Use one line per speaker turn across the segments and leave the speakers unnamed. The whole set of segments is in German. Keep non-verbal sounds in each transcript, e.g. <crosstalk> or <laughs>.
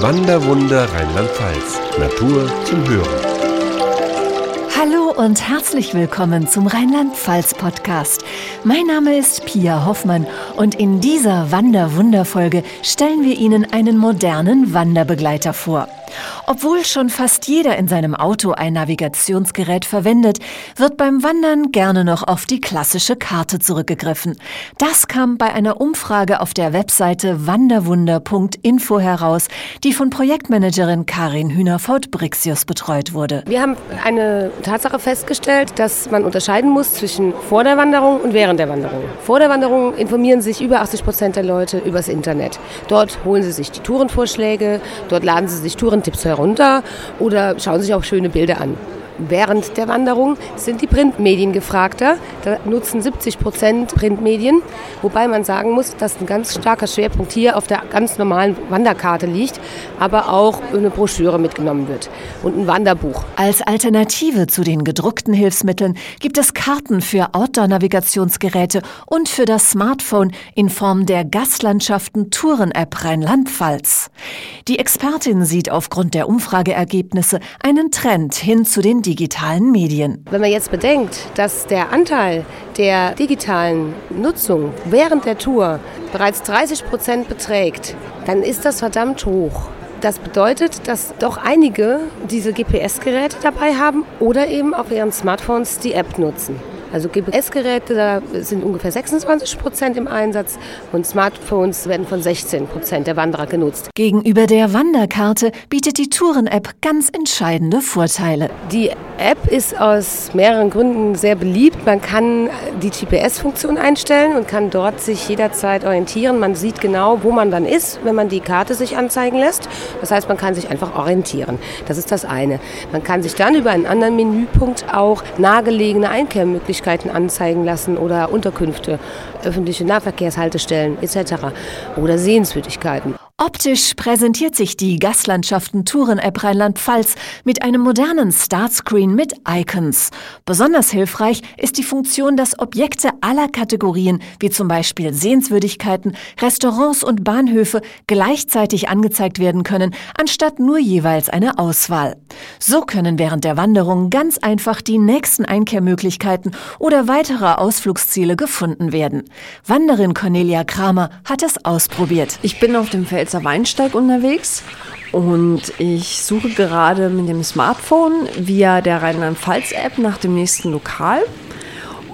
Wanderwunder Rheinland-Pfalz. Natur zum Hören.
Hallo und herzlich willkommen zum Rheinland-Pfalz-Podcast. Mein Name ist Pia Hoffmann und in dieser Wanderwunderfolge stellen wir Ihnen einen modernen Wanderbegleiter vor. Obwohl schon fast jeder in seinem Auto ein Navigationsgerät verwendet, wird beim Wandern gerne noch auf die klassische Karte zurückgegriffen. Das kam bei einer Umfrage auf der Webseite wanderwunder.info heraus, die von Projektmanagerin Karin Hühnerfaut-Brixius betreut wurde.
Wir haben eine Tatsache festgestellt, dass man unterscheiden muss zwischen vor der Wanderung und während der Wanderung. Vor der Wanderung informieren sich über 80 Prozent der Leute übers Internet. Dort holen sie sich die Tourenvorschläge, dort laden sie sich Tourentipps herunter oder schauen sich auch schöne Bilder an. Während der Wanderung sind die Printmedien gefragter. Da nutzen 70 Prozent Printmedien, wobei man sagen muss, dass ein ganz starker Schwerpunkt hier auf der ganz normalen Wanderkarte liegt, aber auch eine Broschüre mitgenommen wird und ein Wanderbuch.
Als Alternative zu den gedruckten Hilfsmitteln gibt es Karten für Outdoor-Navigationsgeräte und für das Smartphone in Form der Gastlandschaften Touren-App Rheinland-Pfalz. Die Expertin sieht aufgrund der Umfrageergebnisse einen Trend hin zu den digitalen Medien.
Wenn man jetzt bedenkt, dass der Anteil der digitalen Nutzung während der Tour bereits 30 Prozent beträgt, dann ist das verdammt hoch. Das bedeutet, dass doch einige diese GPS-Geräte dabei haben oder eben auf ihren Smartphones die App nutzen. Also GPS-Geräte, da sind ungefähr 26 Prozent im Einsatz und Smartphones werden von 16 Prozent der Wanderer genutzt.
Gegenüber der Wanderkarte bietet die Touren-App ganz entscheidende Vorteile.
Die App ist aus mehreren Gründen sehr beliebt. Man kann die GPS-Funktion einstellen und kann dort sich jederzeit orientieren. Man sieht genau, wo man dann ist, wenn man die Karte sich anzeigen lässt. Das heißt, man kann sich einfach orientieren. Das ist das eine. Man kann sich dann über einen anderen Menüpunkt auch nahegelegene Einkehrmöglichkeiten anzeigen lassen oder Unterkünfte, öffentliche Nahverkehrshaltestellen etc. oder Sehenswürdigkeiten.
Optisch präsentiert sich die Gastlandschaften Touren-App Rheinland-Pfalz mit einem modernen Startscreen mit Icons. Besonders hilfreich ist die Funktion, dass Objekte aller Kategorien, wie zum Beispiel Sehenswürdigkeiten, Restaurants und Bahnhöfe, gleichzeitig angezeigt werden können, anstatt nur jeweils eine Auswahl. So können während der Wanderung ganz einfach die nächsten Einkehrmöglichkeiten oder weitere Ausflugsziele gefunden werden. Wanderin Cornelia Kramer hat es ausprobiert.
Ich bin auf dem Feld Pfälzer Weinsteig unterwegs. Und ich suche gerade mit dem Smartphone via der Rheinland-Pfalz-App nach dem nächsten Lokal.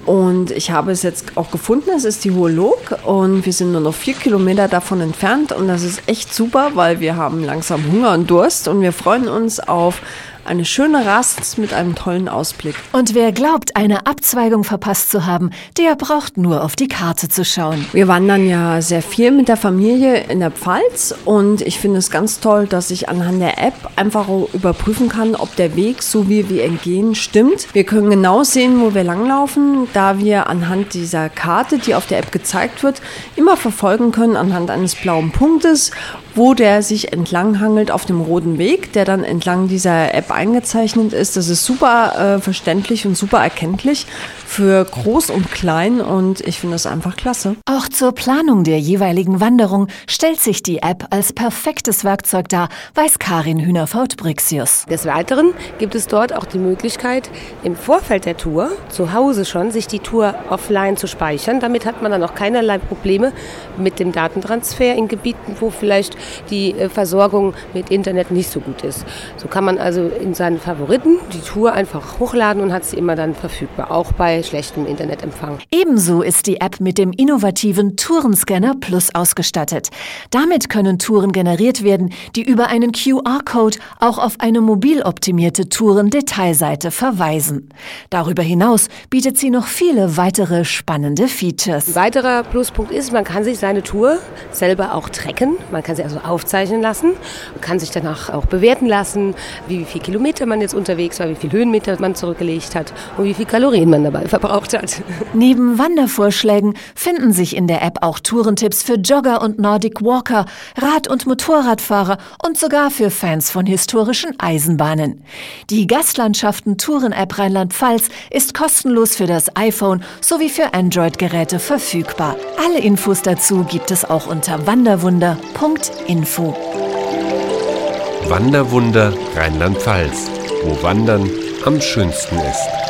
Und ich habe es jetzt auch gefunden, es ist die Hohe Log. Und wir sind nur noch vier Kilometer davon entfernt. Und das ist echt super, weil wir haben langsam Hunger und Durst. Und wir freuen uns auf eine schöne Rast mit einem tollen Ausblick.
Und wer glaubt, eine Abzweigung verpasst zu haben, der braucht nur auf die Karte zu schauen.
Wir wandern ja sehr viel mit der Familie in der Pfalz und ich finde es ganz toll, dass ich anhand der App einfach überprüfen kann, ob der Weg, so wie wir entgehen, stimmt. Wir können genau sehen, wo wir langlaufen, da wir anhand dieser Karte, die auf der App gezeigt wird, immer verfolgen können anhand eines blauen Punktes, wo der sich entlanghangelt auf dem roten Weg, der dann entlang dieser App eingezeichnet ist. Das ist super äh, verständlich und super erkenntlich für groß und klein und ich finde das einfach klasse.
Auch zur Planung der jeweiligen Wanderung stellt sich die App als perfektes Werkzeug dar, weiß Karin Hühnerfaut-Brixius.
Des Weiteren gibt es dort auch die Möglichkeit, im Vorfeld der Tour, zu Hause schon, sich die Tour offline zu speichern. Damit hat man dann auch keinerlei Probleme mit dem Datentransfer in Gebieten, wo vielleicht die äh, Versorgung mit Internet nicht so gut ist. So kann man also in seinen Favoriten die Tour einfach hochladen und hat sie immer dann verfügbar, auch bei schlechtem Internetempfang.
Ebenso ist die App mit dem innovativen Tourenscanner Plus ausgestattet. Damit können Touren generiert werden, die über einen QR-Code auch auf eine mobil optimierte Touren-Detailseite verweisen. Darüber hinaus bietet sie noch viele weitere spannende Features.
Ein weiterer Pluspunkt ist, man kann sich seine Tour selber auch tracken. Man kann sie also aufzeichnen lassen, kann sich danach auch bewerten lassen, wie viel Kilometer man jetzt unterwegs war, wie viel Höhenmeter man zurückgelegt hat und wie viel Kalorien man dabei <laughs> verbraucht hat.
Neben Wandervorschlägen finden sich in der App auch Tourentipps für Jogger und Nordic Walker, Rad- und Motorradfahrer und sogar für Fans von historischen Eisenbahnen. Die Gastlandschaften Touren-App Rheinland-Pfalz ist kostenlos für das iPhone sowie für Android-Geräte verfügbar. Alle Infos dazu gibt es auch unter wanderwunder.info.
Wanderwunder Rheinland-Pfalz, wo Wandern am schönsten ist.